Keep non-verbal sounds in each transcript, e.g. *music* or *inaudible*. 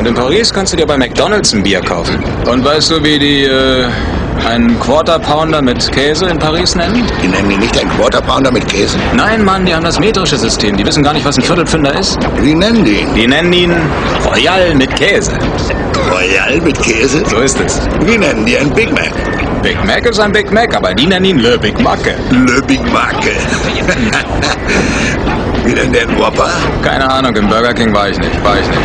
Und in Paris kannst du dir bei McDonalds ein Bier kaufen. Und weißt du, wie die äh, einen Quarter Pounder mit Käse in Paris nennen? Die nennen die nicht einen Quarter Pounder mit Käse? Nein, Mann, die haben das metrische System. Die wissen gar nicht, was ein Viertelpfünder ist. Wie nennen die ihn? Die nennen ihn Royal mit Käse. Royal mit Käse? So ist es. Wie nennen die einen Big Mac? Big Mac ist ein Big Mac, aber die nennen ihn Le Big Macke. Le Big Macke. *laughs* Wie nennen der Whopper? Keine Ahnung, im Burger King war ich nicht. War ich nicht.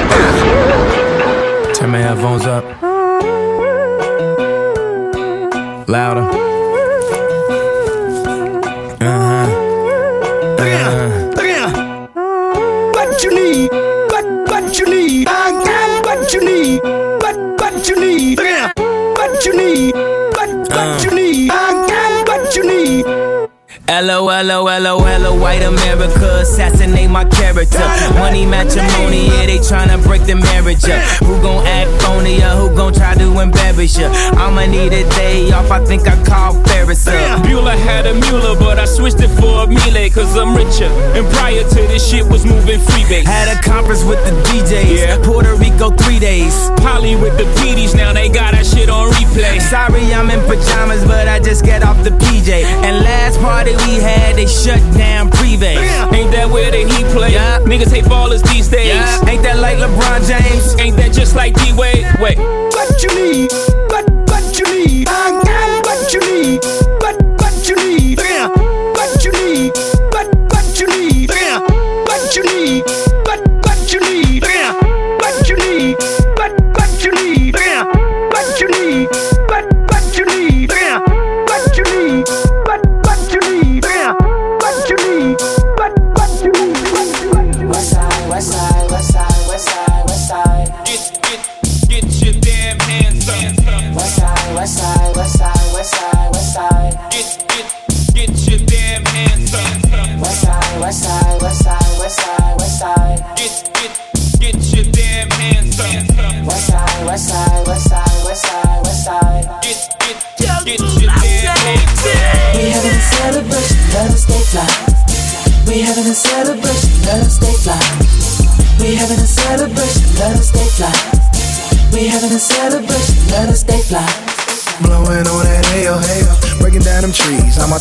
Somebody have phones up. Louder. L-O-L-O-L-O-L-O, white America, assassinate my character. Money matrimony, yeah, they tryna break the marriage up. Who gon' act phony or who gon' try to embarrass ya? I'ma need a day off, I think I called Ferris up. Bueller had a Mueller, but I switched it for a Miele, cause I'm richer. And prior to this shit was moving freebase. Had a conference with the DJs, Yeah. Puerto Rico three days. Polly with the PDs, now they got that shit on replay. Sorry, I'm in pajamas, but I just get off the PJ. And last party we had, they shut down Privé. Ain't that where the heat play? Yeah. Niggas hate ballers these days. Yeah, ain't that like LeBron James? Ain't that just like D Wade? Wait. What you need?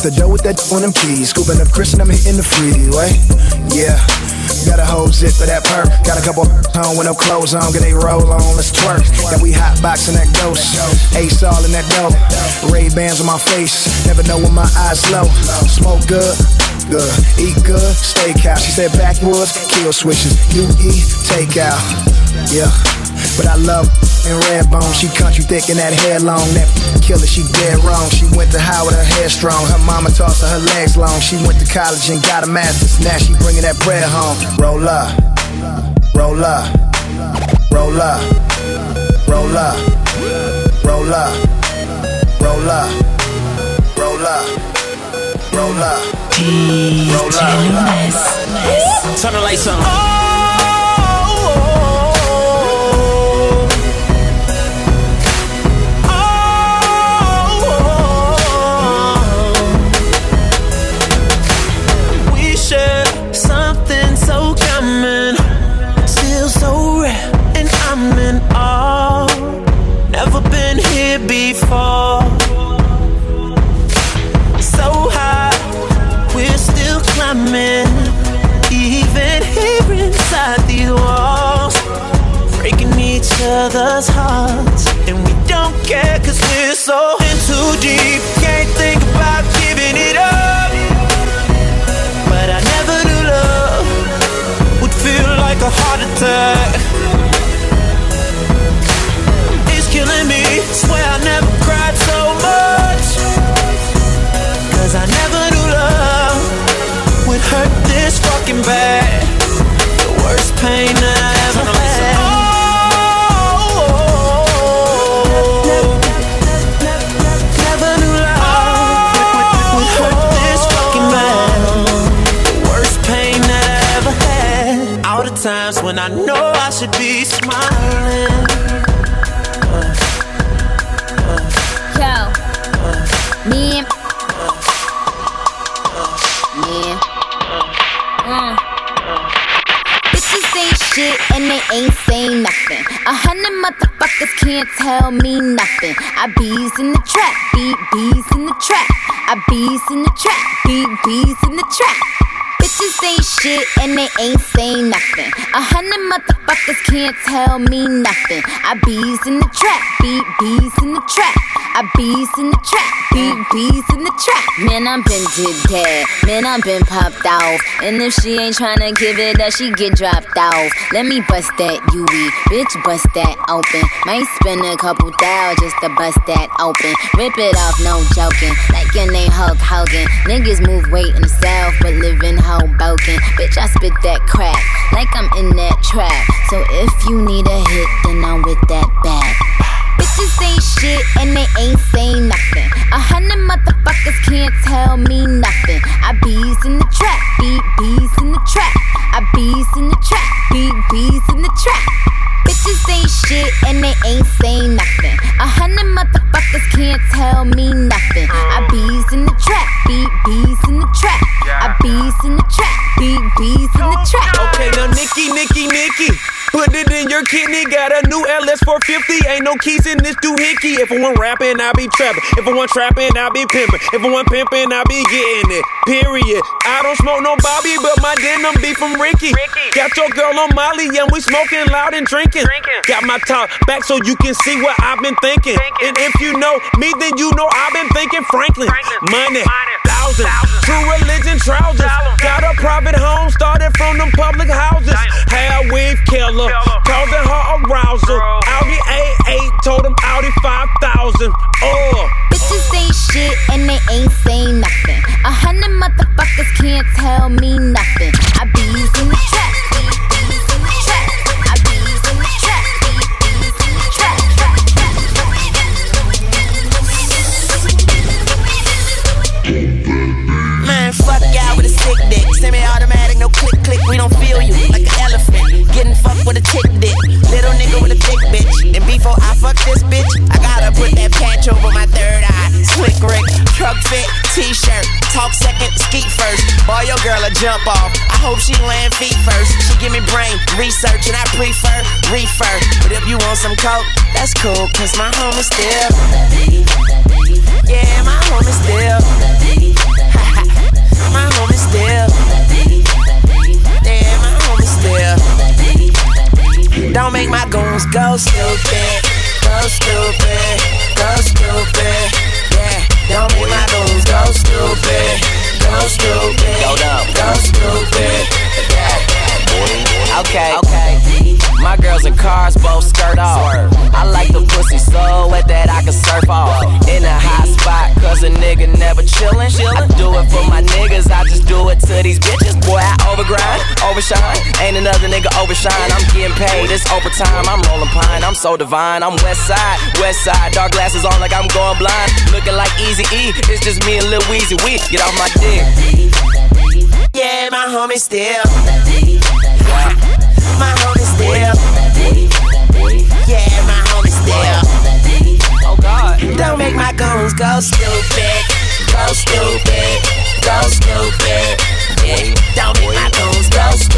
The door with that on them keys, scooping up Chris and I'm hitting the freeway. Yeah, got a whole zip for that perk. Got a couple home with no clothes on, get they roll on, let's twerk. Got we hot boxing that ghost, ace all in that dope. Ray-Bans on my face, never know when my eyes low. Smoke good, good, eat good, steakhouse. She said backwoods, kill switches, you eat takeout. Yeah, but I love in red bone. She country thick and that hair long. That killer, she dead wrong. She went to Howard, her hair strong. Her mama tossed her, her legs long. She went to college and got a master's. Now she bringing that bread home. Roll up, roll up, roll up, roll up, roll up, roll up, roll up, roll up, roll up. Turn the lights on. Oh! Never been here before. So high, we're still climbing, even here inside these walls, breaking each other's hearts, and we don't care 'cause we're so in too deep. Can't think about giving it up. But I never knew love would feel like a heart attack. Pain that I ever had. Oh, oh, oh, oh, Never knew love would hurt this fucking bad. The worst pain that I ever had. All the times when I know I should be smiling. Motherfuckers can't tell me nothing. I bees in the trap, beat bees in the trap. I bees in the trap, beat bees in the trap. Bitches ain't shit and they ain't saying nothing. A hundred motherfuckers can't tell me nothing. I bees in the trap, beat bees in the trap. I bees in the trap, beat bees in the trap. Man, I'm been did dead. Man, I'm been popped off. And if she ain't tryna give it up, she get dropped off. Let me bust that UE, bitch, bust that open. Might spend a couple thou just to bust that open. Rip it off, no joking. Like your name Hulk Hogan. Niggas move weight in the south, but live in Hoboken. Bitch, I spit that crack like I'm in that trap. So if you need a hit, then I'm with that bag. Bitches ain't shit and they ain't saying nothing. A hundred motherfuckers can't tell me nothing. I bees in the trap, beat bees in the trap. I bees in the trap, beat bees in the trap. Bitches ain't shit and they ain't saying nothing. A hundred motherfuckers can't tell me nothing. I bees in the trap, beat bees in the trap. I bees in the trap, beat bees in the trap. Okay, now Nikki, Nikki, Nikki. Put it in your kidney, got a new LS 450. Ain't no keys in this doohickey. If I want rapping, I be trapping. If I want trapping, I be pimping. If I want pimping, I be getting it. Period. I don't smoke no Bobby, but my denim be from Ricky. Got your girl on Molly, and we smoking loud and drinking. Got my top back so you can see what I've been thinking. And if you know me, then you know I've been thinking Franklin. Money, true religion trousers. Got a private home, started from them public houses. Hair weave killer, causing her arousal. Audi A8, told him Audi 5000. Oh. Uh. Bitches ain't shit and they ain't saying nothing. A hundred motherfuckers can't tell me nothing. I be using the trap. Sick dick. Semi-automatic, no click click. We don't feel you like an elephant. Getting fucked with a chick dick. Little nigga with a thick bitch. And before I fuck this bitch, I gotta put that patch over my third eye. Slick Rick, truck fit, t-shirt. Talk second, skeet first. Boy, your girl a jump off. I hope she land feet first. She give me brain research and I prefer refer. But if you want some coke, that's cool, cause my home is still. Yeah, my home is still. My home is still. Yeah, my home is still. Don't make my goons go stupid. Go stupid. Go stupid. Yeah, don't make my goons go stupid. Go stupid. Go stupid. Okay. Okay. My girls in cars both skirt off. I like the pussy so wet that I can surf off. In a hot spot, cause a nigga never chillin'. I do it for my niggas, I just do it to these bitches. Boy, I overgrind, overshine. Ain't another nigga overshine. I'm getting paid, it's overtime. I'm rolling pine, I'm so divine. I'm west side, west side. Dark glasses on like I'm going blind. Looking like Easy E, it's just me and Lil Weezy. We get off my dick. Yeah, my homie still. My homie still. Yeah, my homie still. Oh God. Don't make my goons go stupid. Go stupid. Go stupid. Yeah. Don't make my goons go stupid.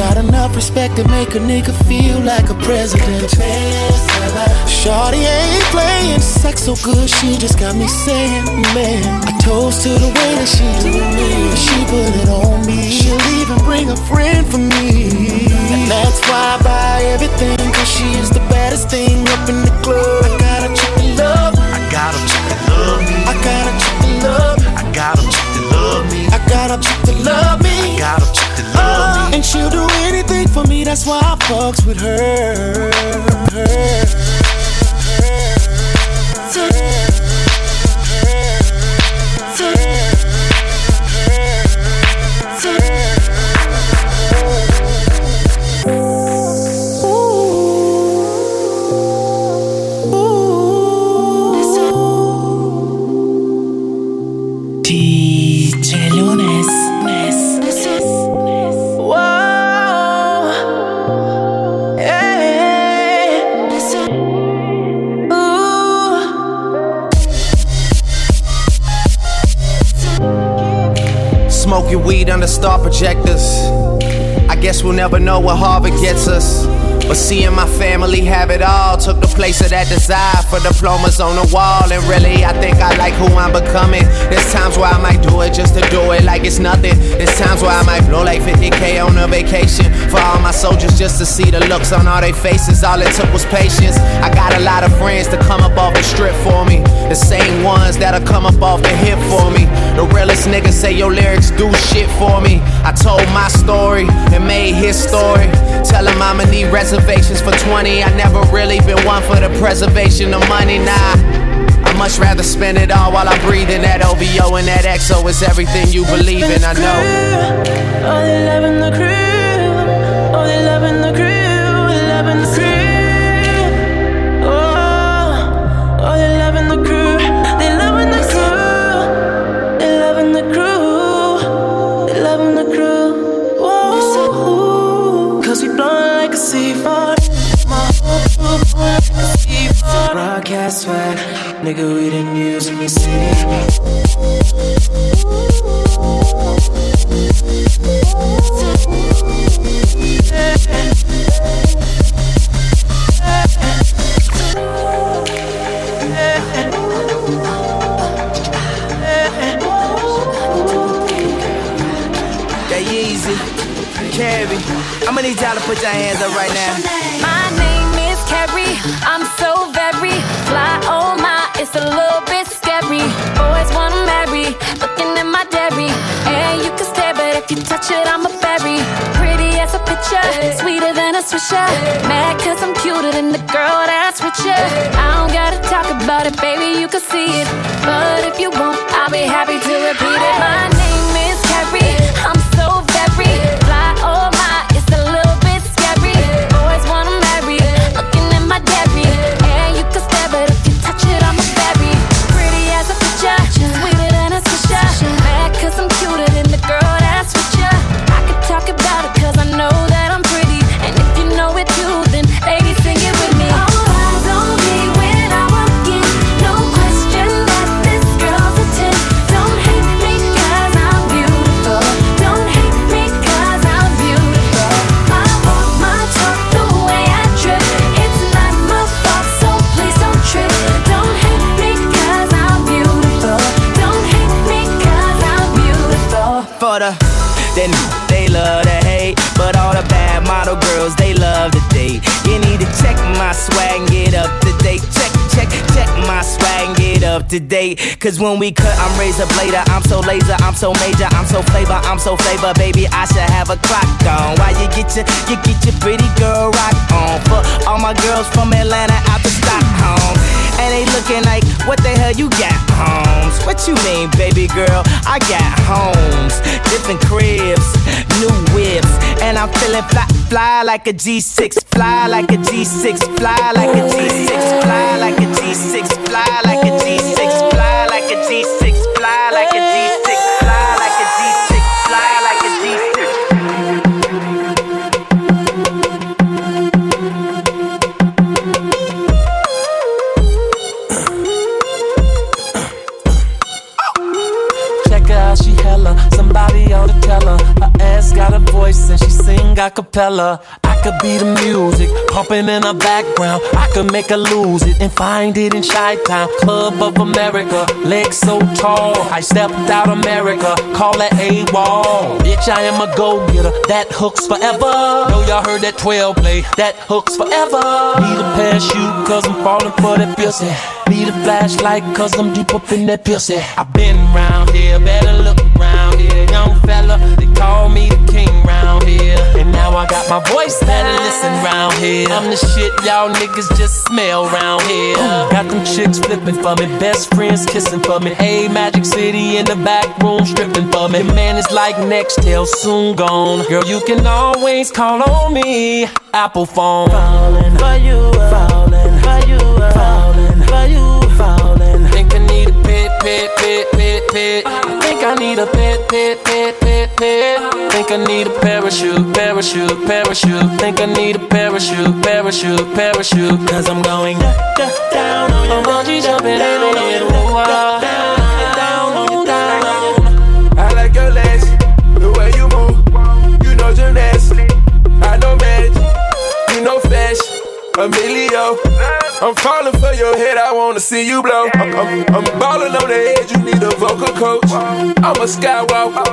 Got enough respect to make a nigga feel like a president. Shorty ain't playing. Sex so good, she just got me saying, man. I toast to the way that she do me. She put it on me. She'll even bring a friend for me. And that's why I buy everything, cause she is the baddest thing up in the club. I got a chick that love. I got a chick that love. I got a chick that love. I got a chick that love. I got a chick that love. I got a chick and she'll do anything for me, that's why I fucks with her. her, her, her star projectors. I guess we'll never know what Harvard gets us. But seeing my family have it all took the place of that desire for diplomas on the wall. And really, I think I like who I'm becoming. There's times where I might do it just to do it like it's nothing. There's times where I might blow like 50k on a vacation for all my soldiers just to see the looks on all their faces. All it took was patience. I got a lot of friends to come up off the strip for me. The same ones that'll come up off the hip for me. The realest niggas say your lyrics do shit for me. I told my story and made his story. Tell him I'ma need for 20. I never really been one for the preservation of money, nah. I much rather spend it all while I'm breathing. that OVO and that XO. It's everything you believe in, I know. Oh, they loving the crew. Oh, they loving the Broadcast swag, nigga, we didn't use in the city. That Carrie. I'ma need y'all to put your hands up right now. It's a little bit scary. Boys wanna marry, looking at my dairy. And you can stare, but if you touch it, I'm a berry. Pretty as a picture, sweeter than a swisher. Mad cause I'm cuter than the girl that's with you. I don't gotta talk about it, baby, you can see it. But if you want, I'll be happy to repeat it. My name is Carrie. To date. Cause when we cut, I'm razor blader. I'm so laser, I'm so major, I'm so flavor, I'm so flavor, baby. I should have a clock on. Why you get your, you get your pretty girl rock on? For all my girls from Atlanta out to Stockholm. And they looking like, what the hell you got, homes? What you mean, baby girl? I got homes, different cribs, new whips, and I'm feeling fly, fly like a G6, fly like a G6, fly like a G6, fly like a G6, fly like a G6, fly like a G6, fly like a G6, Ass got a voice and she sing a cappella. I could be the music pumping in the background. I could make her lose it and find it in Chi Town, Club of America. Legs so tall, I stepped out America. Call that A wall. Bitch, I am a go getter. That hooks forever. Know y'all heard that 12 play. That hooks forever. Need a parachute cause I'm falling for that pussy. Need a flashlight cause I'm deep up in that pussy. i been round here, better look around here. Young fella, call me the king round here. And now I got my voice better listen round here. I'm the shit y'all niggas just smell round here. Got them chicks flipping for me, best friends kissing for me. Hey, Magic City in the back room stripping for me. Man, it's like Nextel soon gone. Girl, you can always call on me. Apple phone. Falling for you, falling for you, falling for you, falling. Think I need a pit, pit, pit, pit. Think I need a pit, pit, pit, pit, pit. Think I need a parachute, parachute, parachute. Think I need a parachute, parachute, parachute. Cause I'm going down on I'm bungee jumping in it. down, ah. down on you, down on you. I like your legs, the way you move. You know gymnastics, I know magic. You know fashion, Emilio. I'm falling for your head, I wanna see you blow. I'm, I'm, I'm balling on the edge, you need a vocal coach. I'm a skywalker,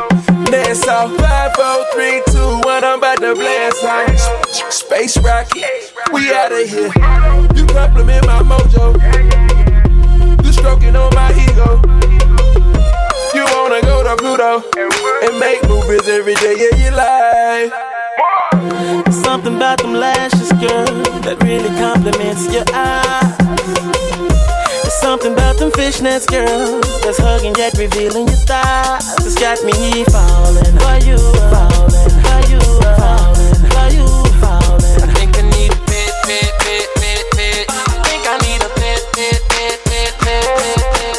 Nassau. Five, four, three, two, one, I'm about to blast out. Space rocket, we out of here. You compliment my mojo. You stroking on my ego. You wanna go to Pluto and make movies every day of your life. Something about them lashes, girl, that really compliments your eyes. There's something about them fishnets, girl, that's hugging yet revealing your thighs. It's got me falling for you, falling for you, falling for you, falling. I think I need a pit, pit, pit, pit, pit. I think I need a pit, pit, pit, pit, pit, pit,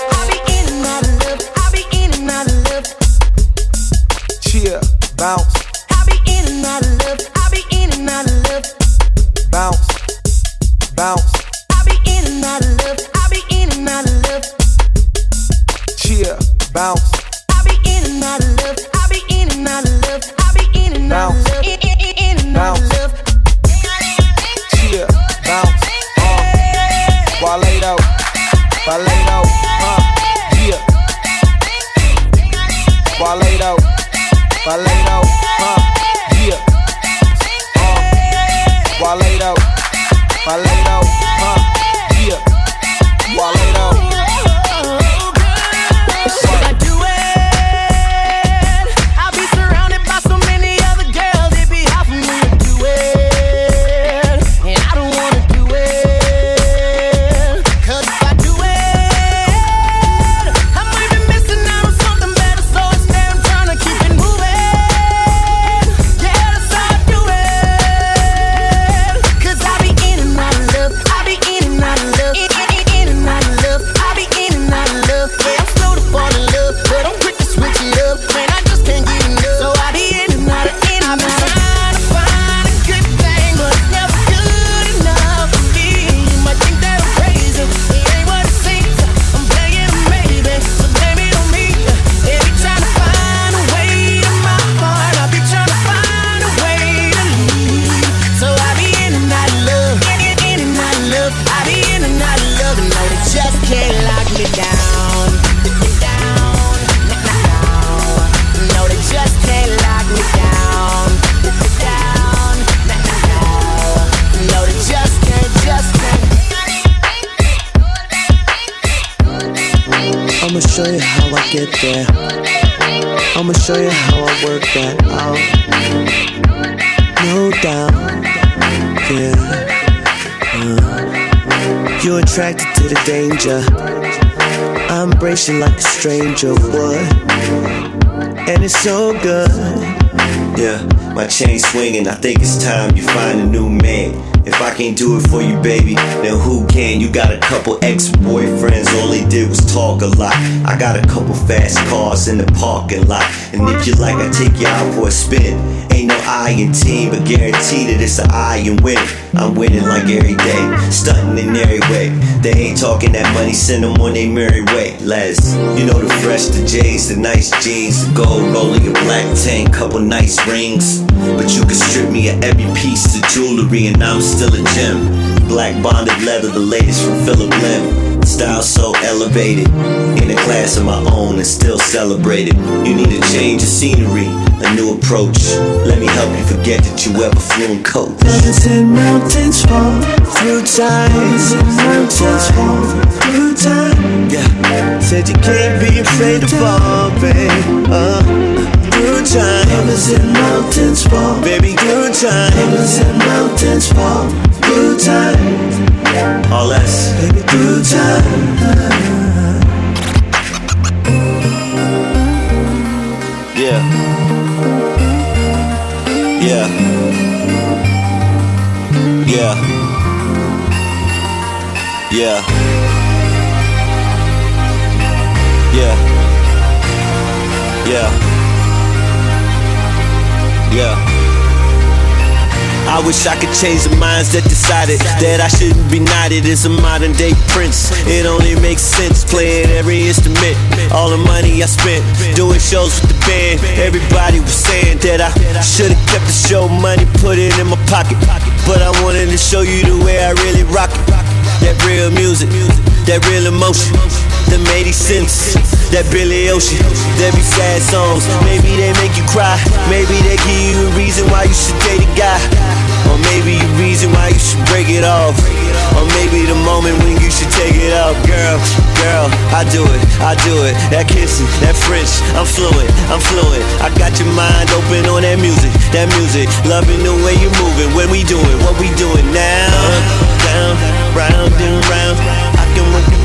bounce, I be in and out of love. I be in and out of love. cheer, bounce, I be in and out of love. I be in and out of love. I be in and out of love. In, in, in, in and out of love. cheer, bounce, uh, Walado, uh, yeah. Walado, Walado, uh, yeah. Uh, swinging. I think it's time you find a new man. If I can't do it for you, baby, then who can? You got a couple ex boyfriends, all they did was talk a lot. I got a couple fast cars in the parking lot. And if you like, I take you out for a spin. I in team, but guarantee that it's a I and win. I'm winning like every day, stunting in every way. They ain't talking that money, send them on their merry way. Les, you know the fresh, the J's, the nice jeans, the gold rolling, your black tank, couple nice rings. But you can strip me of every piece of jewelry, and I'm still a gem. Black bonded leather, the latest from Phillip Lim. Style so elevated, in a class of my own and still celebrated. You need a change of scenery, a new approach. Let me help you forget that you ever flew in coach. Mountains and mountains fall through time. Mountains and mountains fall through time. Yeah. Said you can't be afraid to fall, babe. Uh, through time. Mountains and mountains fall, baby. Through time. Rivers and mountains fall through time. All less. Baby, through time. Yeah. Yeah. Yeah. Yeah. Yeah. Yeah. Yeah. I wish I could change the minds that decided that I shouldn't be knighted as a modern day prince. It only makes sense playing every instrument. All the money I spent doing shows with the band. Everybody was saying that I should've kept the show money, put it in my pocket. But I wanted to show you the way I really rock it. That real music, that real emotion, that made it sense. That Billy Ocean, there be sad songs. Maybe they make you cry. Maybe they give you a reason why you should date a guy. Or maybe a reason why you should break it off. Or maybe the moment when you should take it off. Girl, girl, I do it, I do it. That kissing, that French, I'm fluent, I'm fluent. I got your mind open on that music, that music. Loving the way you're moving when we doing what we doing now. Down, round and round. I can work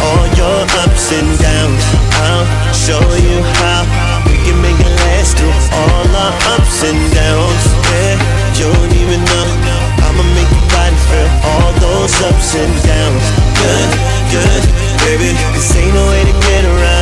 all your ups and downs. I'll show you how we can make it last through all our ups and downs. Yeah, you don't even know. I'ma make your body feel all those ups and downs. Good, good, baby. This ain't no way to get around.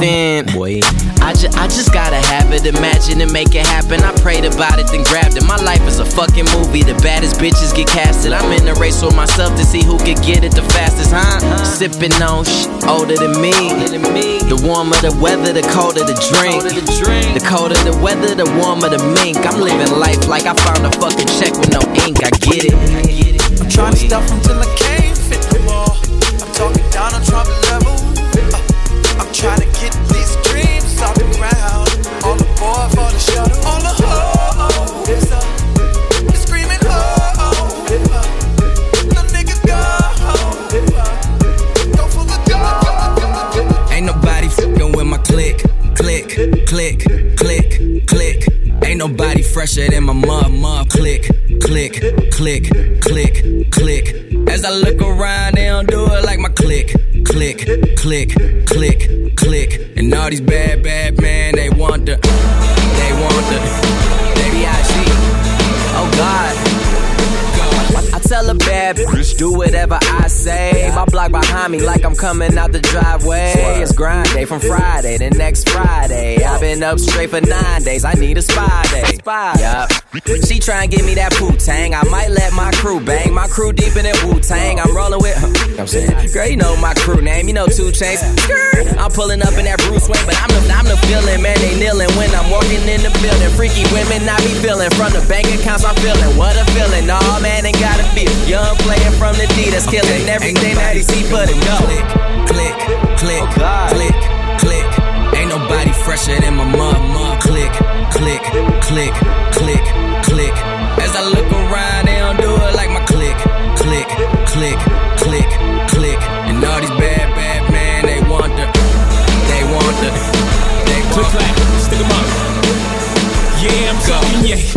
Conference. Boy, I, ju- I just gotta have it, imagine and make it happen. I prayed about it, then grabbed it. My life is a fucking movie. The baddest bitches get casted. I'm in a race with myself to see who can get it the fastest, huh? Sipping on sh- older than me. The warmer the weather, the colder the drink. The colder the weather, the warmer the mink. I'm living life like I found a fucking check with no ink. I get it. I'm trying to stuff till I can't fit no more. I'm talking Donald Trump level. Trying to get these dreams off the ground. Aboard for the shuttle. The the oh, oh, oh. go for the gold. Ain't nobody with my click, click, click, click, click. Ain't nobody fresher than my mug, mug. Click, click, click, click, click. As I look around, they don't do it like my click, click, click, click, click. And all these bad, bad men, they want the, they want the, baby I see. Oh God. I tell a bad bitch, do whatever I say. My block behind me, like I'm coming out the driveway. It's grind day from Friday to next Friday. I've been up straight for nine days. I need a spy day. Yup. She try and give me that poo tang. I might let my crew bang. My crew deep in that Wu Tang. I'm rolling with. her. I'm saying, girl, you know my crew name. You know two chains. I'm pulling up in that Bruce Wayne, but I'm the I'm the feeling, man. They kneeling when I'm walking in the building. Freaky women, I be feeling from the bank accounts. I'm feeling what a feeling. Nah, man, ain't gotta feel. Young player from the D that's killing everything that he see for the go. Click, click, click, oh, click, click. Ain't nobody fresher than my mom. Click, click, click, click, click. As I look around, they don't do it like my click, click, click, click, click. And all these bad, bad men, they want the, they want the, they want Click, clack, stick 'em up. Yeah, I'm talking,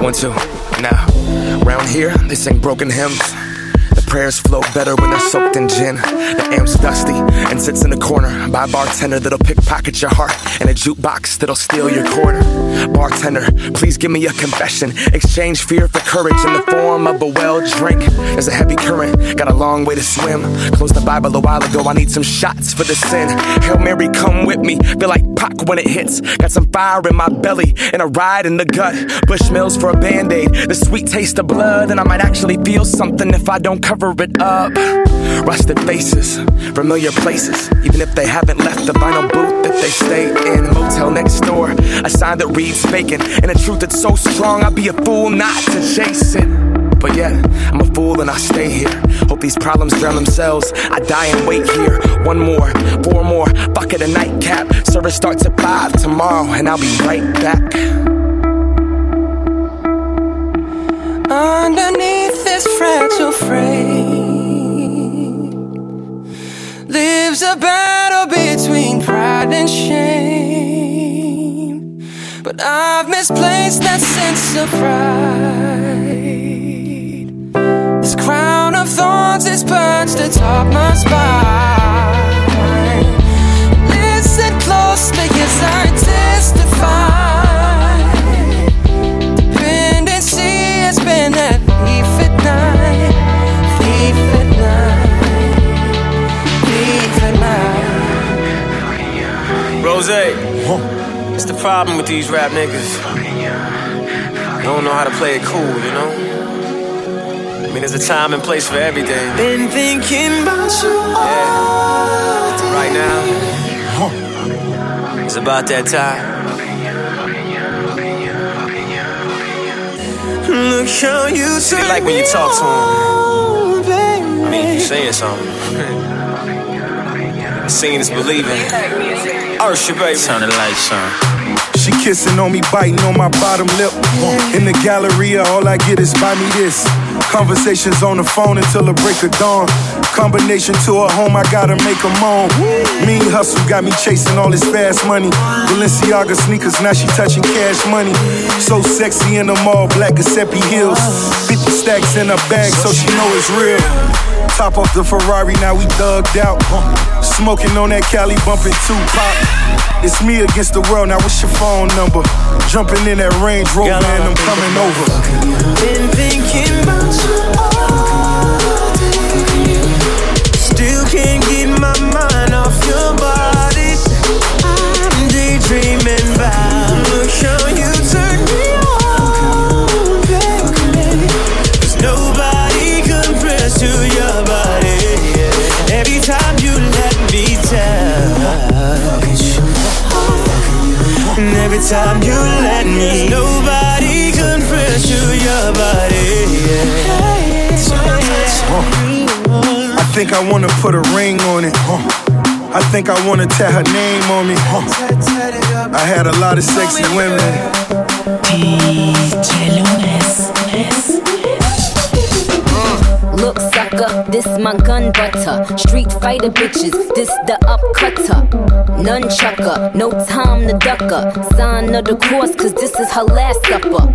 One, two, now. Round here, they sing broken hymns. Prayers flow better when they're soaked in gin. The amp's dusty and sits in the corner by a bartender that'll pickpocket your heart and a jukebox that'll steal your quarter. Bartender, please give me a confession. Exchange fear for courage in the form of a well drink. There's a heavy current, got a long way to swim. Closed the Bible a while ago, I need some shots for the sin. Hail Mary, come with me. Feel like Pac when it hits. Got some fire in my belly and a ride in the gut. Bushmills for a band aid. The sweet taste of blood, and I might actually feel something if I don't cover it up. Rusted faces, familiar places, even if they haven't left the vinyl booth that they stayed in. Motel next door, a sign that reads vacant, and a truth that's so strong I'd be a fool not to chase it. But yet, I'm a fool and I stay here. Hope these problems drown themselves. I die and wait here. One more, four more, bucket of nightcap. Service starts at five tomorrow, and I'll be right back. Underneath this fragile frame lives a battle between pride and shame. But I've misplaced that sense of pride. This crown of thorns is perched atop my spine. Listen closely night. Rose, it's the problem with these rap niggas. They don't know how to play it cool, you know? I mean, there's a time and place for everything. Been thinking about you yeah. Right now, it's about that time. Look how you See, like when you talk to him. I mean, you're saying something. *laughs* Seeing is believing. Ursha, baby. Turn the lights on. She kissing on me, biting on my bottom lip. In the Galleria, all I get is buy me this. Conversations on the phone until the break of dawn. Combination to her home, I gotta make her moan. Mean hustle got me chasing all this fast money. Balenciaga sneakers, now she touching cash money. So sexy in the mall, black Giuseppe heels. 50 stacks in her bag, so she know it's real. Top off the Ferrari, now we thugged out. Smoking on that Cali, bumping Tupac. It's me against the world, now what's your phone number? Jumping in that Range Rover and I'm coming over. Been thinking about you all time you let me, nobody compares to your body. I think I wanna put a ring on it. I think I wanna tat her name on me. I had a lot of sexy women. Looks like nigga. This my gun butter. Street fighter bitches, this the upcutter. Nunchucker, no time to ducker. Sign of the course, cause this is her last supper.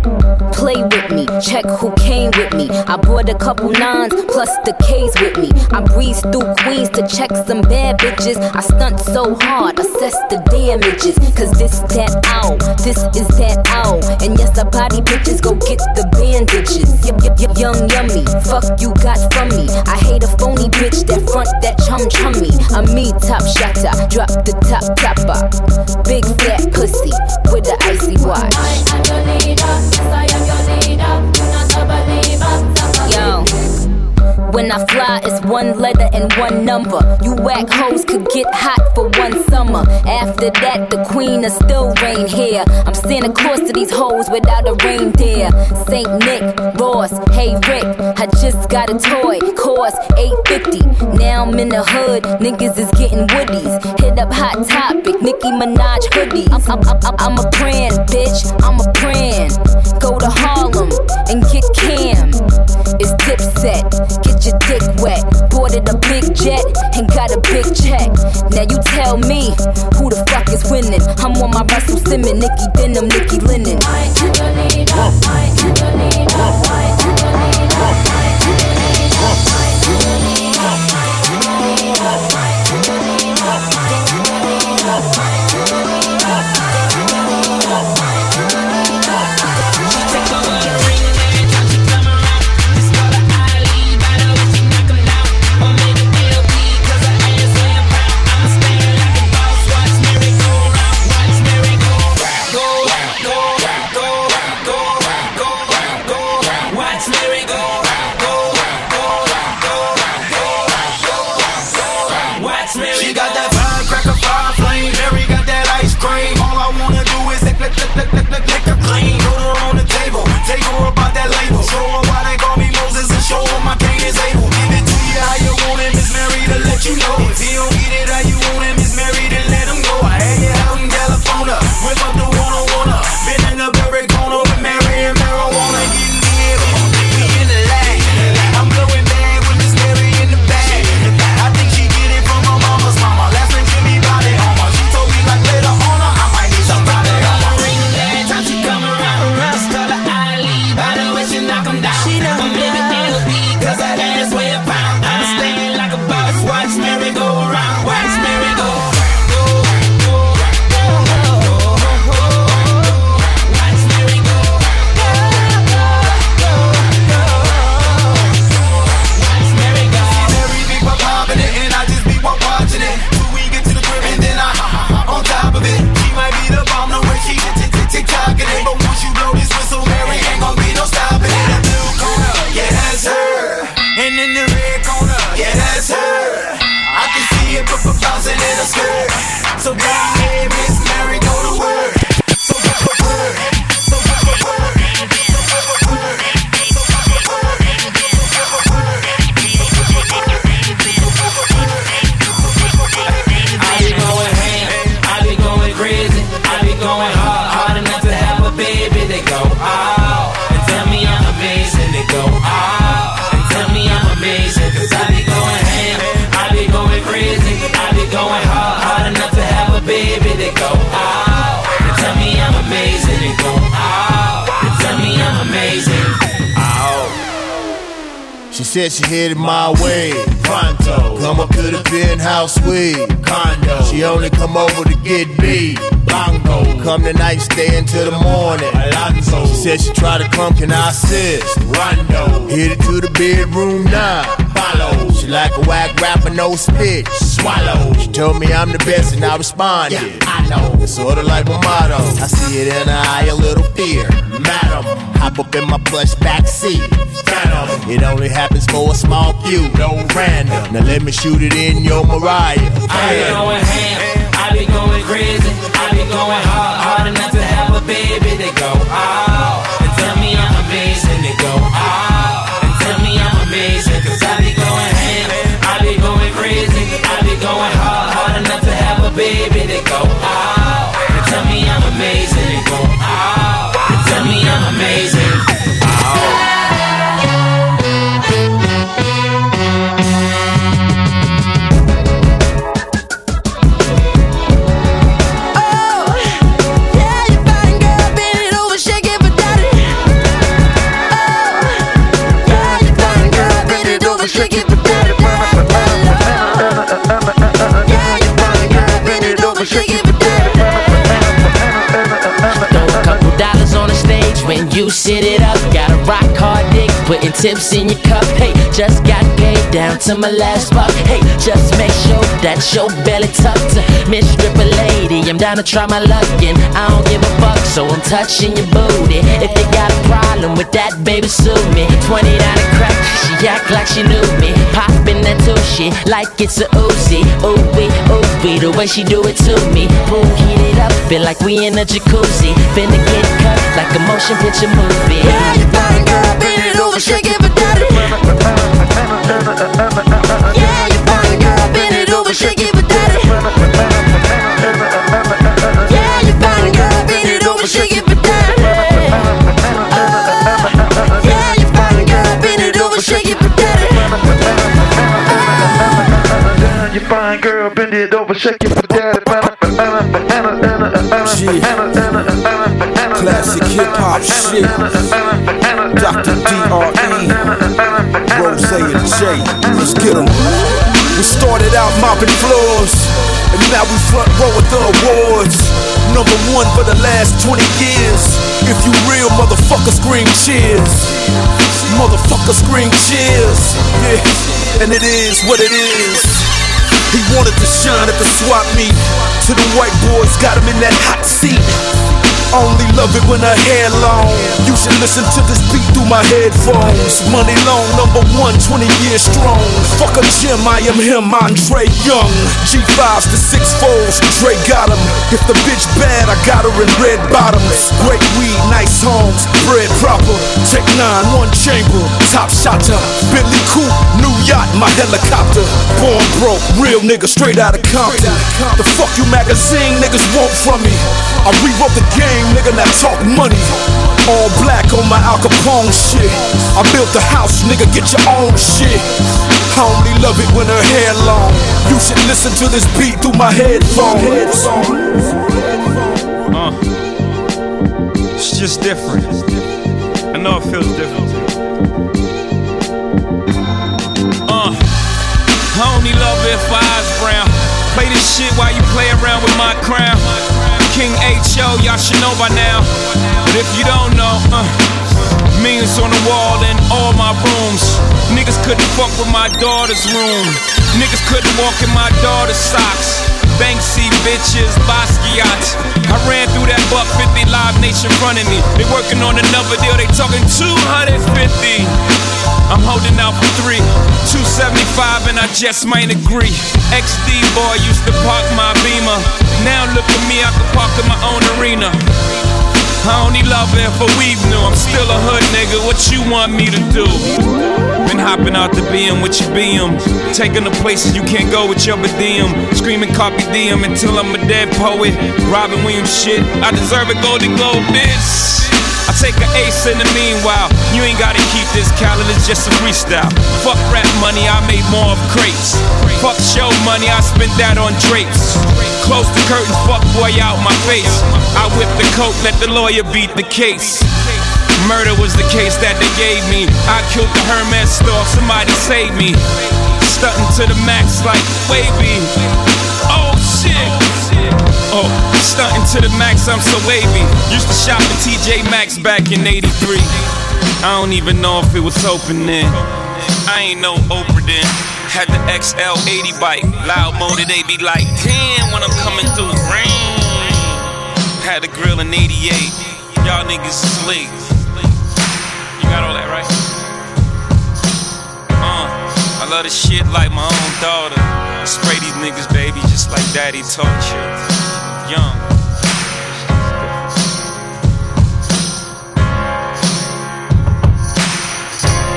Play with me, check who came with me. I brought a couple nines plus the K's with me. I breeze through Queens to check some bad bitches. I stunt so hard, assess the damages. Cause this that ow, this is that ow. And yes, I body bitches, go get the bandages. Yep, yep, yep, young yummy, fuck you got from me. I hate a phony bitch that front that chum chummy. A me top shotter, drop the top topper. Big fat pussy with the icy watch. I am your leader, yes I am your When I fly, it's one letter and one number. You whack hoes could get hot for one summer. After that, the queen will still reign here. I'm Santa Claus to these hoes without a reindeer. Saint Nick, Ross, hey Rick, I just got a toy, cost 850. Now I'm in the hood, niggas is getting woodies. Hit up Hot Topic, Nicki Minaj hoodies. I'm, I'm, I'm, I'm a brand, bitch, I'm a brand. Go to Harlem and get Cam. It's Dipset, get your dick wet. Boarded a big jet and got a big check. Now you tell me who the fuck is winning. I'm on my Russell Simmons, Nicky Denim, Nicky Linen. I am. I her about that label. Show why they call me Moses and show my cane is able. Give it to you how you want it, Miss Mary, to let you know. If he don't get it how you want it, Miss Mary, then let him go. I had you out in California, whip up the She headed my way. Pronto. Come up to the penthouse suite. Condo. She only come over to get beat. Bongo. Come tonight, stay until the morning. Alonzo. She said she tried to come, can I assist? Rondo. Hit it to the bedroom now. Follow. She like a whack rapper, no spit. Swallow. She told me I'm the best and I responded. I know. It's sorta like my motto. I see it in her eye, a little fear. Madam. Hop up in my plush backseat. It only happens for a small few. No random. Now let me shoot it in your Mariah. I be going ham, I be going crazy, I be going hard, hard enough to have a baby. They go out and tell me I'm amazing. They go out and tell me I'm amazing. Cause I be going ham, I be going crazy, I be going hard, hard enough to have a baby. They go out and tell me I'm amazing. They go out amazing. Putting tips in your cup. Hey, just got paid down to my last buck. Hey, just make sure that your belly tucked. Miss Stripper Lady, I'm down to try my luck, and I don't give a fuck, so I'm touching your booty. If you got a problem with that, baby, sue me. 20 down a crack, she act like she knew me. Popping that tushy like it's a Uzi. Ooh wee, ooh wee, the way she do it to me. Pool heated up, feel like we in a jacuzzi. Finna get cut like a motion picture movie. Yeah, you fine girl, bend it over, shake it for daddy. Yeah, you fine girl, bend it over, shake it for daddy. Yeah, you fine girl, bend it over, shake it for daddy. Yeah, you fine girl, bend it over, shake it for daddy. You fine girl, bend it over, shake it for daddy. Classic hip hop shit. Dr. D.R.E. Rose and J. Let's get 'em. We started out mopping floors, and now we front row at the awards. Number one for the last 20 years. If you real, motherfucker, scream cheers. Motherfucker, scream cheers. Yeah, and it is what it is. He wanted to shine at the swap meet. To the white boys, got him in that hot seat. Only love it when her hair long. You should listen to this beat through my headphones. Money long, number one, 20 years strong. Fuck a gym, I am him, Andre Young. G5s to six folds, Dre got him. If the bitch bad, I got her in red bottoms. Great weed, nice homes, bread proper. Tech nine, one chamber, top shotter. Bentley coupe, new yacht, my helicopter. Born broke, real nigga, straight out of Compton. The fuck you magazine niggas want from me? I rewrote the game, nigga, now talk money. All black on my Al Capone shit. I built the house, nigga, get your own shit. I only love it when her hair long. You should listen to this beat through my headphones. Uh, it's just different. I know it feels different. Uh, I only love it if eyes brown. Play this shit while you play around with my crown. King H.O., y'all should know by now. But if you don't know, uh, millions on the wall in all my rooms. Niggas couldn't fuck with my daughter's room. Niggas couldn't walk in my daughter's socks. Banksy bitches, Basquiat. I ran through that buck 50 live nation of me. They working on another deal, they talking 250. I'm holding out for three, 275, and I just might agree. XD boy used to park my beamer. Now look at me, I can park in my own arena. I only love it for weave new. I'm still a hood nigga. What you want me to do? Been hopping out the BM with your BM. Taking the places you can't go with your BDM. Screaming copy DM until I'm a dead poet. Robin Williams shit. I deserve a Golden Globe, bitch. I take an ace in the meanwhile. You ain't gotta keep this calendar, just a freestyle. Fuck rap money, I made more of crates. Fuck show money, I spent that on drapes. Close the curtains, fuck boy out my face. I whip the coat, let the lawyer beat the case. Murder was the case that they gave me. I killed the Hermes store, somebody save me. Stunting to the max like wavy. Oh shit. Oh, stunting to the max, I'm so wavy. Used to shop at TJ Maxx back in 83. I don't even know if it was open then. I ain't no Oprah then. Had the XL80 bike, loud motor, they be like, damn, when I'm coming through. Rain. Had the grill in 88. Y'all niggas sleep. You got all that right? Uh, I love the shit like my own daughter. Spray these niggas, baby, just like daddy taught you. Young.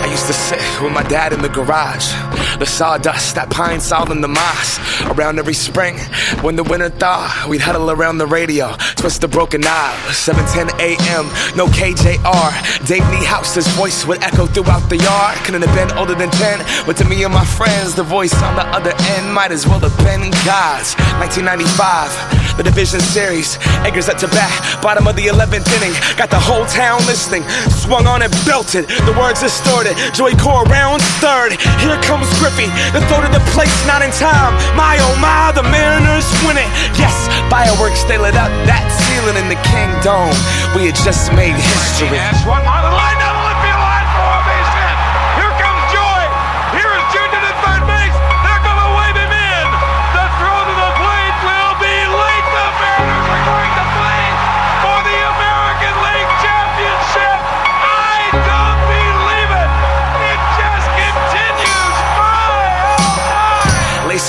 I used to sit with my dad in the garage. The sawdust, that pine sol in the moss. Around every spring, when the winter thaw, we'd huddle around the radio, twist the broken knob. 7:10 a.m., no KJR. Dave Niehaus's voice would echo throughout the yard. Couldn't have been older than 10, but to me and my friends, the voice on the other end might as well have been God's. 1995, the division series. Edgar at the bat, bottom of the 11th inning. Got the whole town listening. Swung on and belted, the words distorted. Joey Cora rounds third. Here comes Griffey, the throw to the plate, not in time. My oh my, the Mariners win it. Yes, fireworks they lit up that ceiling in the King Dome. We had just made history. That's one on the line.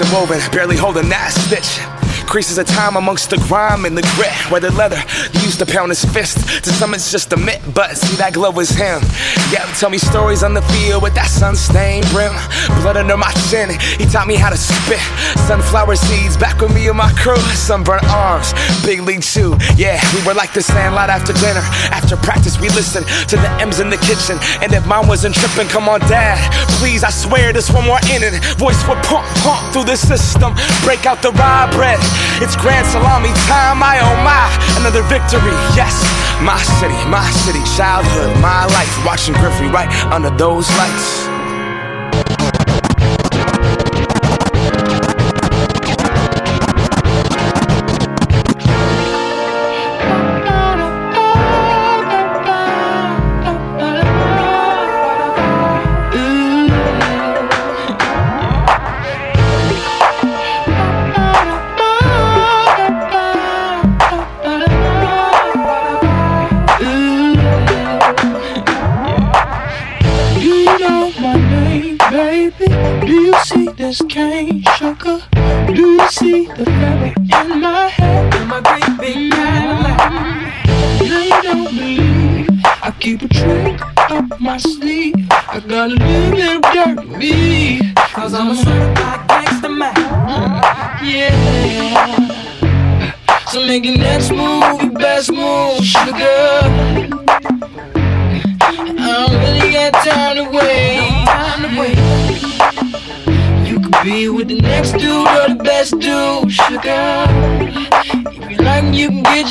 and woven, barely holding that stitch. Increases of time amongst the grime and the grit. Where the leather used to pound his fist. To some, it's just a mitt, but see that glove was him. Yeah, tell me stories on the field with that sun-stained brim. Blood under my chin, he taught me how to spit. Sunflower seeds back with me and my crew. Sunburnt arms, big league shoe. Yeah, we were like the sandlot after dinner. After practice, we listened to the M's in the kitchen. And if mom wasn't tripping, come on, dad. Please, I swear this one more inning. Voice would pump, pump through the system. Break out the rye bread. It's Grand Salami time, I oh my, another victory, yes. My city, my city, childhood, my life, watching Griffey right under those lights.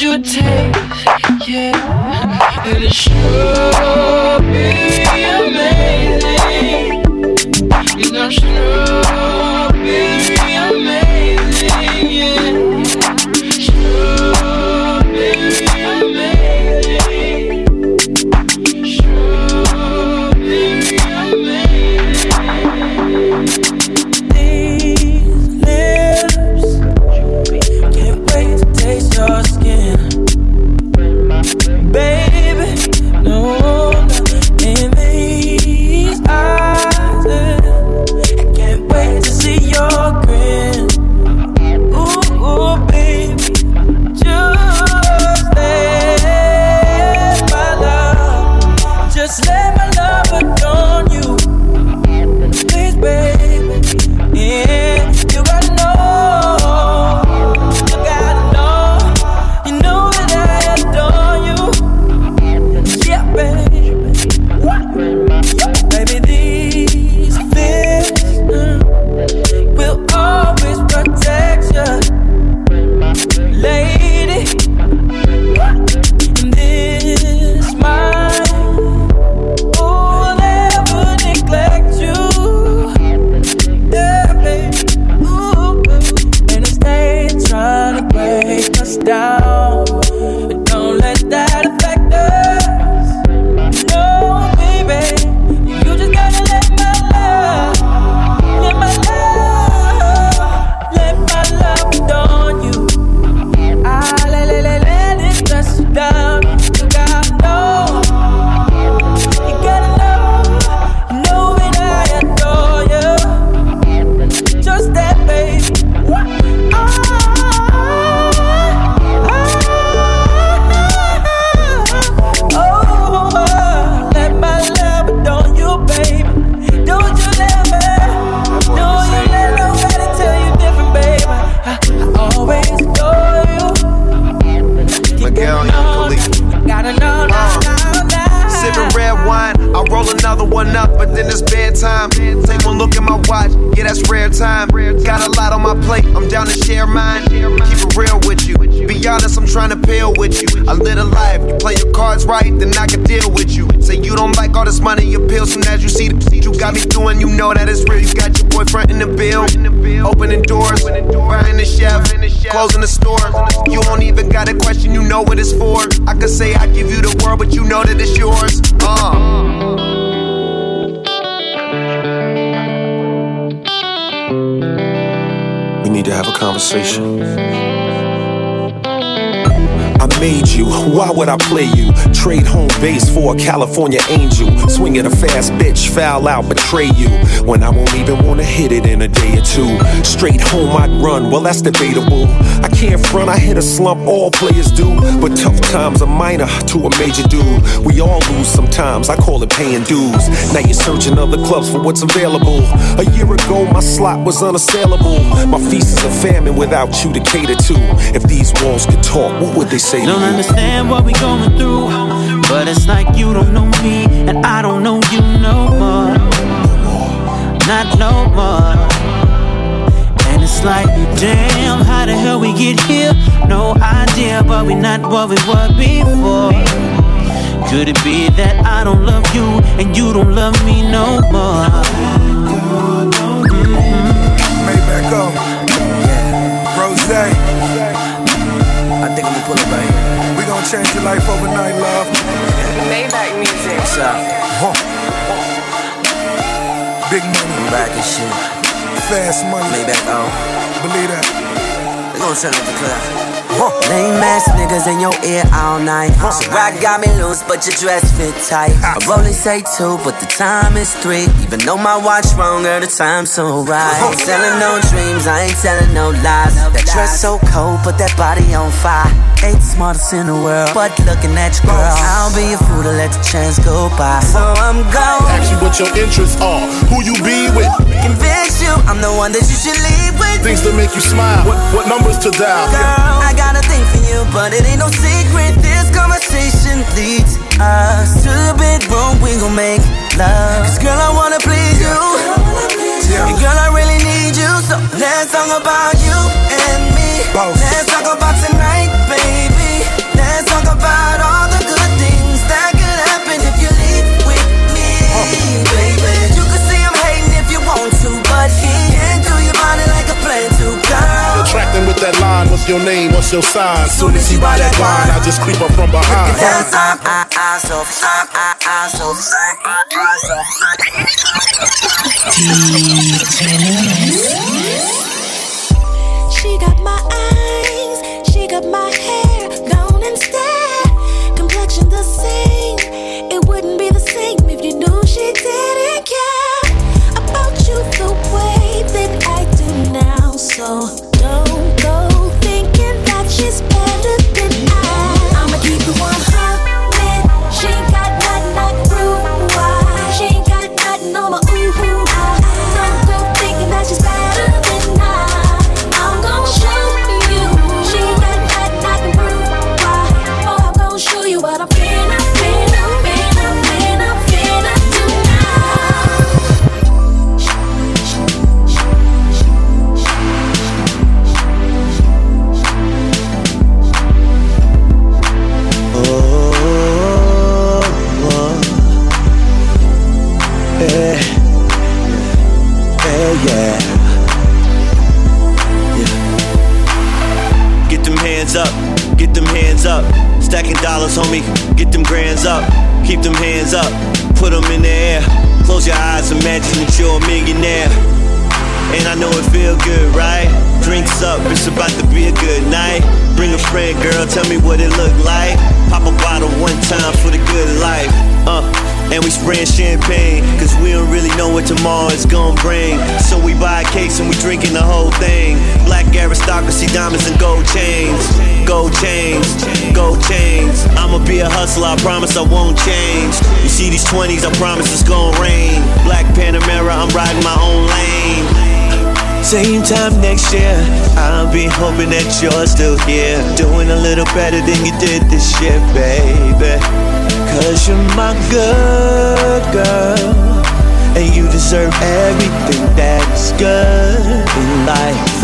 you a yeah, and it should be. Would I play you? Trade home base for a California angel. Swing at a fast bitch, foul out, betray you. When I won't even wanna hit it in a day or two. Straight home I'd run, well that's debatable. I can't front, I hit a slump, all players do. But tough times are minor to a major dude. We all lose sometimes, I call it paying dues. Now you're searching other clubs for what's available. A year ago my slot was unassailable. My feast is a famine without you to cater to. If these walls could talk, what would they say to Don't understand what we going through, but it's like you don't know me and I don't know you no more. Not no more. And it's like, damn, how the hell we get here? No idea, but we not what we were before. Could it be that I don't love you and you don't love me no more? Maybach up. Rose. I think I'm gonna pull up right here. We gonna change your life overnight, love. Maybach music. What's up? Big money. I'm back and shit. Fast money. Maybach, oh. Believe that. We gon' turn up the club. Lame ass niggas in your ear all night. So I got me loose, but your dress fit tight. I only say two, but the time is three. Even though my watch wrong, girl, the time's so right. Ain't telling no dreams, I ain't telling no lies. That dress so cold, but that body on fire. Ain't the smartest in the world, but looking at you, girl, I'll be a fool to let the chance go by. So I'm gone. Ask you what your interests are, who you be with, Convince you I'm the one that you should leave with. things that make you smile, what, what numbers to dial. Girl, I got a thing for you, but it ain't no secret. This conversation leads us to the bedroom. We gon' make love. Cause girl, I wanna please you. And girl, I really need you. So let's talk about you and me. Let's talk about tonight, baby. Let's talk about all the good things that could happen if you leave with me, baby. You can say I'm hating if you want to, but he can't do your body like a plan to, girl. Attracting with that line, what's your name, what's your sign? Soon as you buy that wine, I just creep up from behind. Dance up, ah, ah, so, ah, ah, ah, so, ah, ah, so. She hoping that you're still here. Doing a little better than you did this year, baby. Cause you're my good girl. And you deserve everything that's good in life.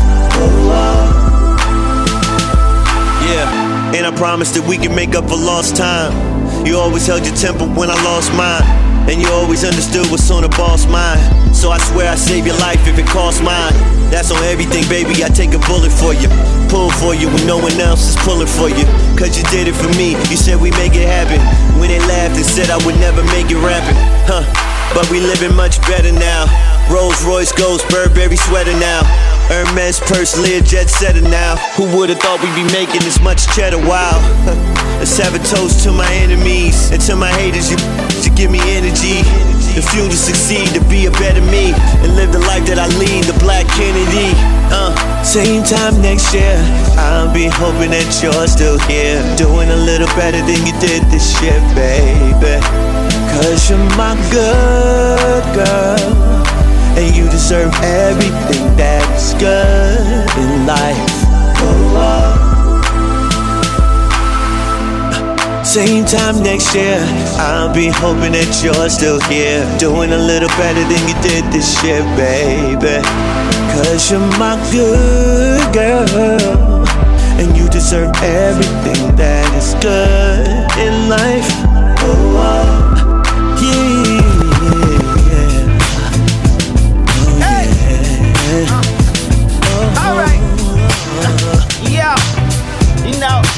Yeah, and I promise that we can make up for lost time. You always held your temper when I lost mine. And you always understood what's on a boss mind. So I swear I save your life if it costs mine. That's on everything, baby. I take a bullet for you. Pull for you when no one else is pulling for you. Cause you did it for me. You said we make it happen. When they laughed and said I would never make it rapping. Huh. But we living much better now. Rolls Royce Ghost, Burberry sweater now. Hermes purse, Learjet setter now. Who would've thought we'd be making this much cheddar? Wow. *laughs* Let's have a toast to my enemies and to my haters. You to give me energy, the fuel to succeed, to be a better me, and live the life that I lead. The Black Kennedy. Uh, same time next year, I'll be hoping that you're still here, doing a little better than you did this year, baby. Cause you're my good girl. And you deserve everything that's good in life. Same time next year, I'll be hoping that you're still here. Doing a little better than you did this year, baby. Cause you're my good girl. And you deserve everything that is good in life. Oh.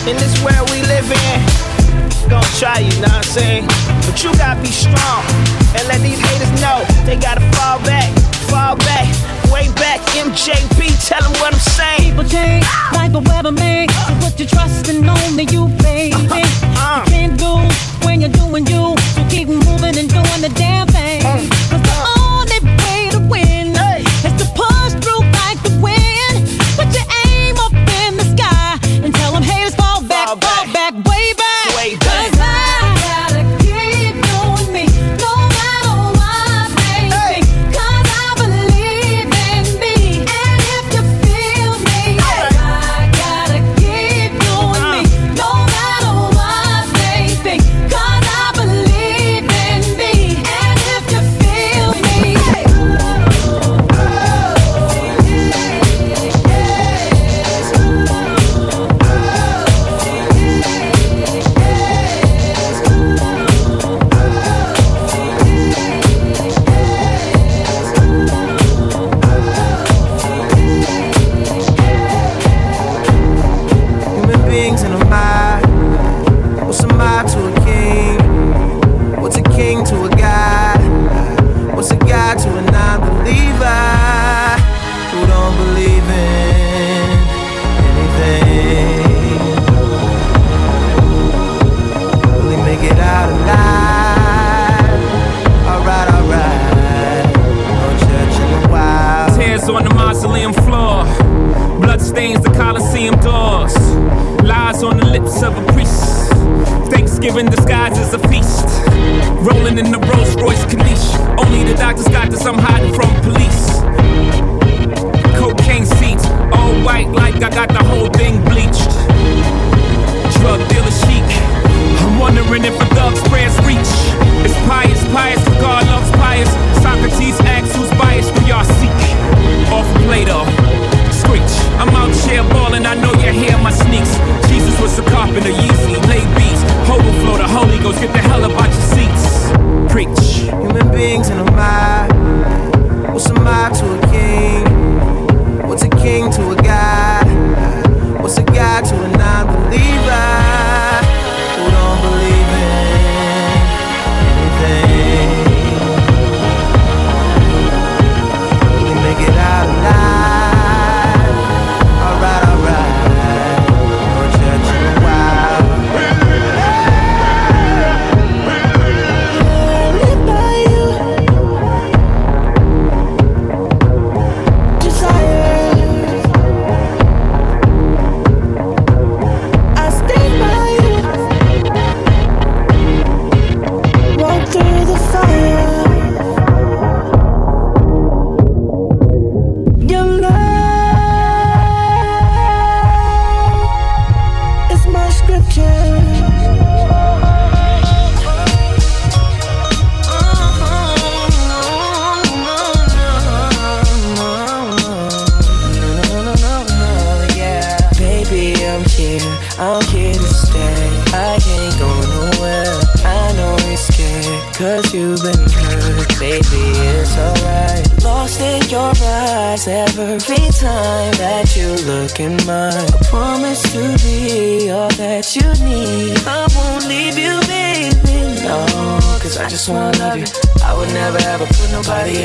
In this world we live in, gonna try you, know what I'm saying? But you gotta be strong and let these haters know they gotta fall back, fall back, way back. MJB, tell them what I'm saying. People change like the weather man. So put your trust in only you, baby. Uh-huh. You can't lose when you're doing you. So keep moving and doing the damn thing. Cause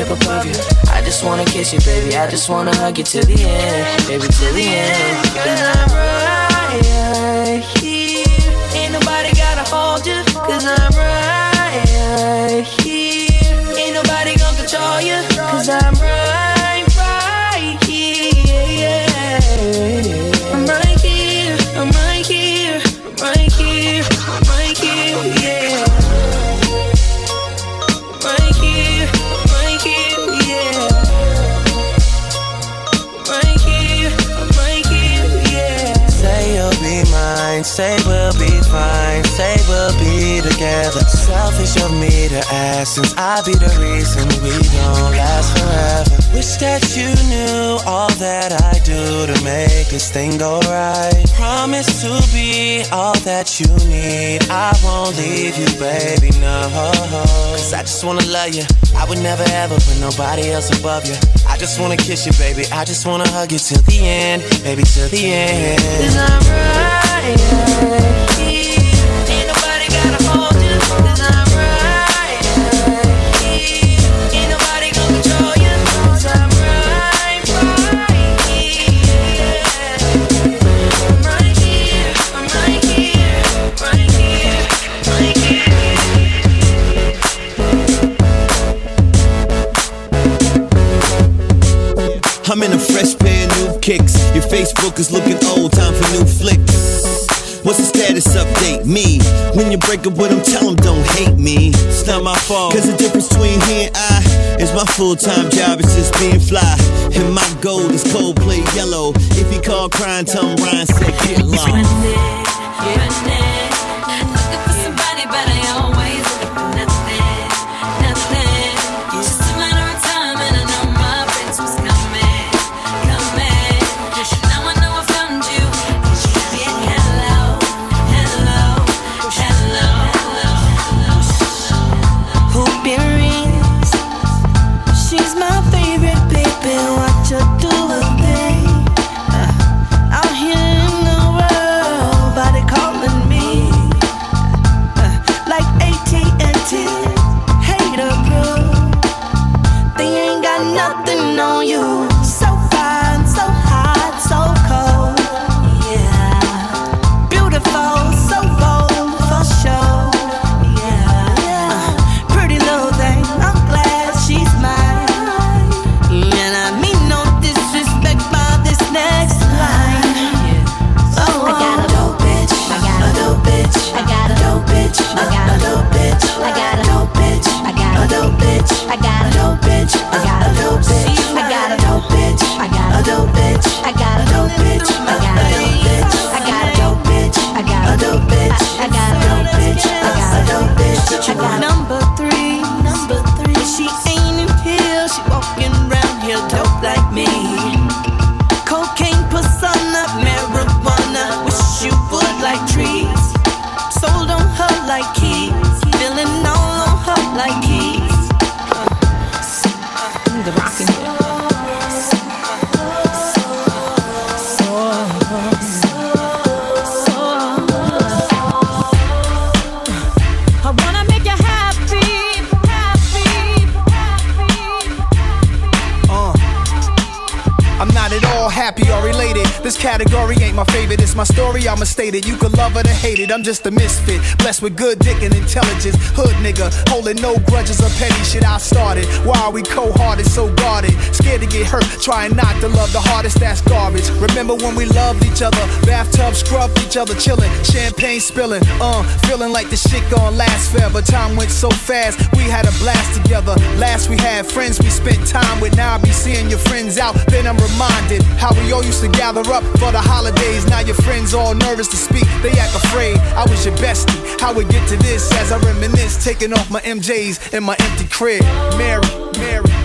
up above you. I just wanna kiss you, baby. I just wanna hug you till the end, baby, till the end. Cause I'm right here. Ain't nobody gotta hold you, cause I'm right of me to ask, since I be the reason we don't last forever. Wish that you knew all that I do to make this thing go right. Promise to be all that you need. I won't leave you, baby, no. Cause I just wanna love you. I would never ever put nobody else above you. I just wanna kiss you, baby. I just wanna hug you till the end, baby, till the end. Cause I'm right I'm in a fresh pair of new kicks. Your Facebook is looking old, time for new flicks. What's the status update? Me. When you break up with them, tell them don't hate me. It's not my fault. Cause the difference between he and I is my full time job is just being fly. And my gold is Coldplay yellow. If he call crying, tell him Ryan said get low. Looking category my favorite. It's my story, I'ma state it. You can love it or hate it. I'm just a misfit. Blessed with good dick and intelligence. Hood nigga, holding no grudges or petty shit I started. Why are we cold hearted, so guarded? Scared to get hurt, trying not to love the hardest, that's garbage. Remember when we loved each other? Bathtub scrubbed each other, chilling, champagne spilling. Uh, feeling like the shit gon' last forever. Time went so fast, we had a blast together. Last we had friends we spent time with. Now I be seeing your friends out, then I'm reminded how we all used to gather up for the holidays. Now your friends all nervous to speak, they act afraid. I was your bestie. How we get to this as I reminisce, taking off my MJs in my empty crib. Mary, Mary.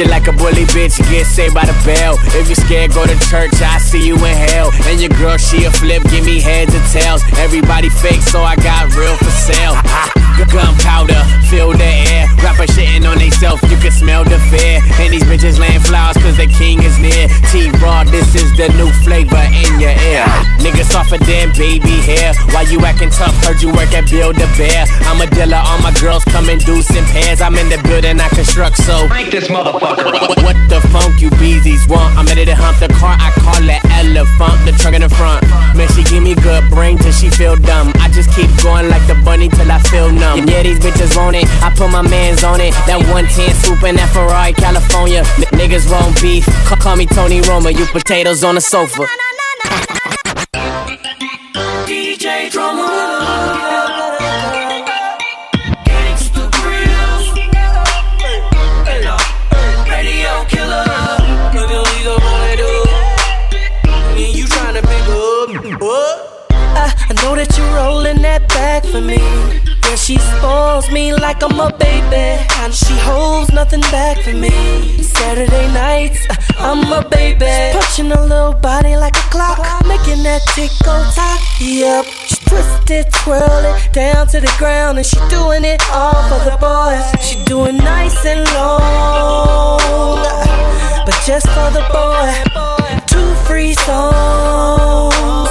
You like a bully bitch, get saved by the bell. If you scared, go to church, I see you in hell. And your girl, she a flip, give me heads and tails. Everybody fake, so I got real for sale. *laughs* Gunpowder, fill the air. Rapper shitting on theyself, you can smell the fear. And these bitches laying flowers cause the king is near. T-Raw, this is the new flavor in your ear. Niggas softer than baby hair. Why you acting tough? Heard you work at Build a Bear. I'm a dealer, all my girls come in deuce in pairs. I'm in the building, I construct, so. Break this motherfucker what, what the funk you beezies want? I'm ready to hump the car, I call it elephant. The truck in the front. Man, she give me good brain till she feel dumb. I just keep going like the bunny till I feel numb. Yeah, these bitches want it. I put my mans on it. That 110 swooping that Ferrari, California. N- niggas want beef. Call, call me Tony Roma. You potatoes on the sofa. DJ Drama. Gangsta Grillz. Radio killer. Look at we go wanna and you tryna pick up. What? I, I know that you're rolling that back for me. Yeah, she spoils me like I'm a baby. And she holds nothing back for me. Saturday nights, uh, I'm a baby. Punching a little body like a clock. Making that tick on top. Yep. She twisted, twirl it down to the ground. And she doing it all for the boys. She doing nice and long. But just for the boy. Two free songs.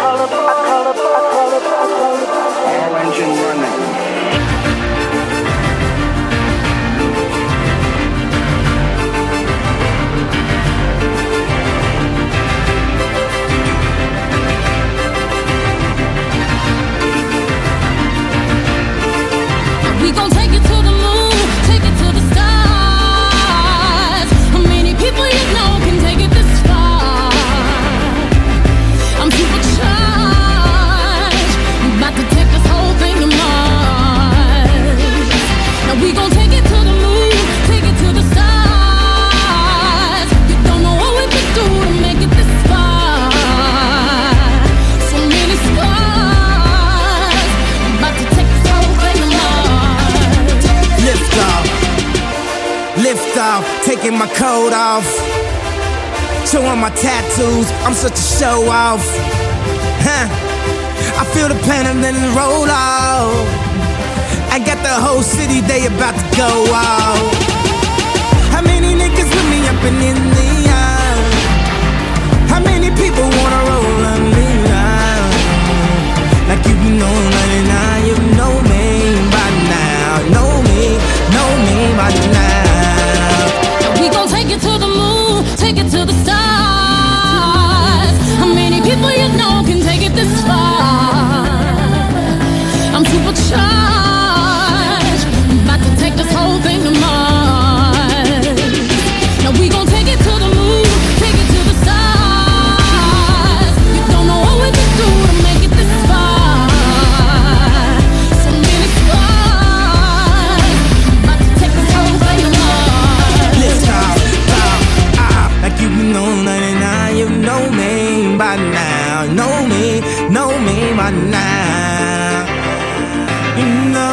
taking my coat off. Showing my tattoos, I'm such a show off. Huh. I feel the pain and then it roll off. I got the whole city, they about to go off. How many niggas with me up in the air? How many people wanna roll on me now? Like you know, 99, you know me by now. Know me, know me by now.